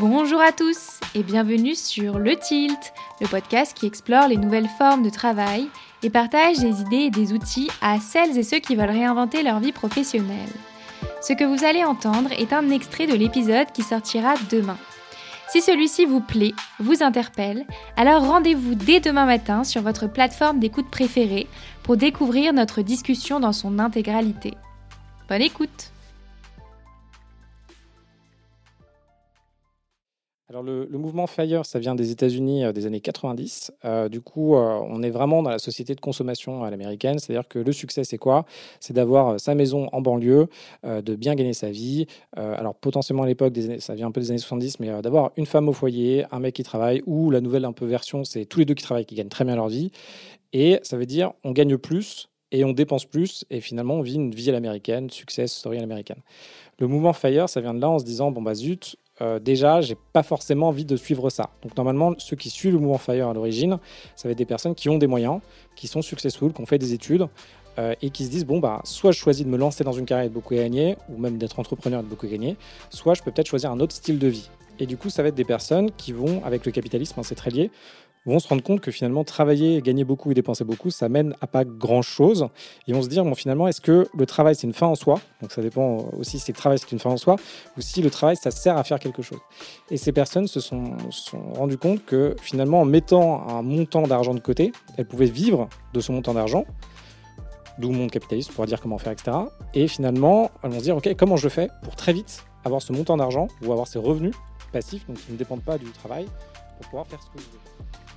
Bonjour à tous et bienvenue sur Le Tilt, le podcast qui explore les nouvelles formes de travail et partage des idées et des outils à celles et ceux qui veulent réinventer leur vie professionnelle. Ce que vous allez entendre est un extrait de l'épisode qui sortira demain. Si celui-ci vous plaît, vous interpelle, alors rendez-vous dès demain matin sur votre plateforme d'écoute préférée pour découvrir notre discussion dans son intégralité. Bonne écoute Alors le, mouvement FIRE, ça vient des États-Unis euh, des années 90. Euh, du coup, euh, on est vraiment dans la société de consommation à l'américaine, c'est-à-dire que le succès, c'est quoi? C'est d'avoir sa maison en banlieue, de bien gagner sa vie. alors potentiellement à l'époque, ça vient un peu des années 70, mais d'avoir une femme au foyer, un mec qui travaille, ou la nouvelle un peu version, c'est tous les deux qui travaillent, qui gagnent très bien leur vie. Et ça veut dire on gagne plus et on dépense plus, et finalement on vit une vie à l'américaine, success story à l'américaine. Le mouvement FIRE, ça vient de là en se disant bon bah zut, euh, déjà, j'ai pas forcément envie de suivre ça. Donc normalement, ceux qui suivent le mouvement Fire à l'origine, ça va être des personnes qui ont des moyens, qui sont successful, qui ont fait des études euh, et qui se disent bon bah soit je choisis de me lancer dans une carrière et de beaucoup gagner, ou même d'être entrepreneur et de beaucoup gagner, soit je peux peut-être choisir un autre style de vie. Et du coup, ça va être des personnes qui vont, avec le capitalisme, hein, c'est très lié, vont se rendre compte que finalement, travailler, gagner beaucoup et dépenser beaucoup, ça mène à pas grand-chose. Et vont se dire, bon, finalement, est-ce que le travail, c'est une fin en soi? Donc ça dépend aussi si le travail, c'est une fin en soi, ou si le travail, ça sert à faire quelque chose. Et ces personnes se sont, rendues compte que finalement, en mettant un montant d'argent de côté, elles pouvaient vivre de ce montant d'argent d'où mon capitaliste pour dire comment faire, etc. Et finalement, elles vont se dire, OK, comment je fais pour très vite avoir ce montant d'argent ou avoir ces revenus passifs, donc qui ne dépendent pas du travail, pour pouvoir faire ce que je veux?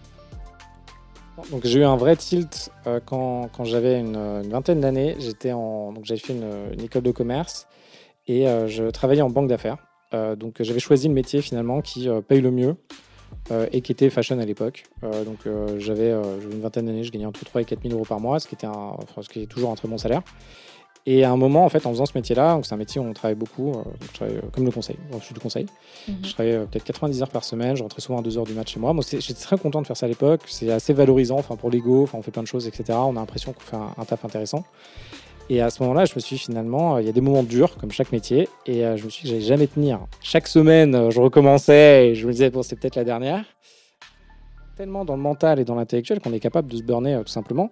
Donc j'ai eu un vrai tilt euh, quand, j'avais une, vingtaine d'années. J'étais en donc j'avais fait une, école de commerce et euh, je travaillais en banque d'affaires. Euh, donc j'avais choisi le métier finalement qui paye le mieux et qui était fashion à l'époque. donc j'avais une vingtaine d'années, je gagnais entre 3 et 4 000 euros par mois, ce qui était un, ce qui est toujours un très bon salaire. Et à un moment, en fait, en faisant ce métier-là, c'est un métier où on travaille beaucoup, euh, je travaille, euh, comme le conseil, je suis du conseil. Mhm. Je travaillais euh, peut-être 90 heures par semaine, je rentrais souvent à 2 heures du match chez moi. moi J'étais très content de faire ça à l'époque, c'est assez valorisant enfin, pour l'ego, enfin, on fait plein de choses, etc. On a l'impression qu'on fait un, taf intéressant. Et à ce moment-là, je me suis finalement, il y a des moments durs, comme chaque métier, et je me suis dit que j'allais jamais tenir. Chaque semaine, je recommençais et je me disais, bon, c'est peut-être la dernière. Tellement dans le mental et dans l'intellectuel qu'on est capable de se burner tout simplement.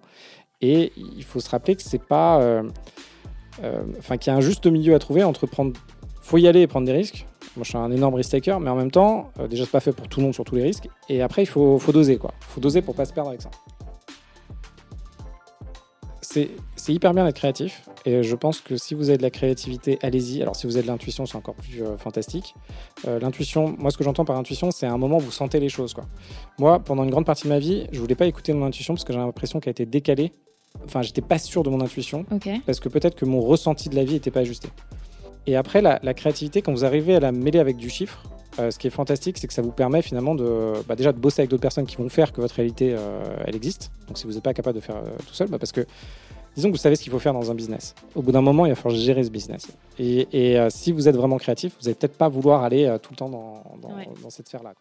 Et il faut se rappeler que c'est pas. Euh, enfin, qu'il y a un juste milieu à trouver entre prendre. faut y aller et prendre des risques. Moi, je suis un énorme risk taker, mais en même temps, euh, déjà, c'est pas fait pour tout le monde sur tous les risques. Et après, il faut, doser, quoi. Faut doser pour pas se perdre avec ça. C'est hyper bien d'être créatif. Et je pense que si vous avez de la créativité, allez-y. Alors, si vous avez de l'intuition, c'est encore plus euh, fantastique. l'intuition, moi, ce que j'entends par intuition, c'est un moment où vous sentez les choses. Quoi. Moi, pendant une grande partie de ma vie, je voulais pas écouter mon intuition parce que j'ai l'impression qu'elle a été décalée Enfin, j'étais pas sûr de mon intuition. Parce que peut-être que mon ressenti de la vie n'était pas ajusté. Et après, la, créativité, quand vous arrivez à la mêler avec du chiffre, euh, ce qui est fantastique, c'est que ça vous permet finalement de, bah, déjà de bosser avec d'autres personnes qui vont faire que votre réalité, euh, elle existe. Donc si vous n'êtes pas capable de faire euh, tout seul, bah, parce que disons que vous savez ce qu'il faut faire dans un business. Au bout d'un moment, il va falloir gérer ce business. Et, si vous êtes vraiment créatif, vous n'allez peut-être pas vouloir aller tout le temps dans, dans cette sphère-là.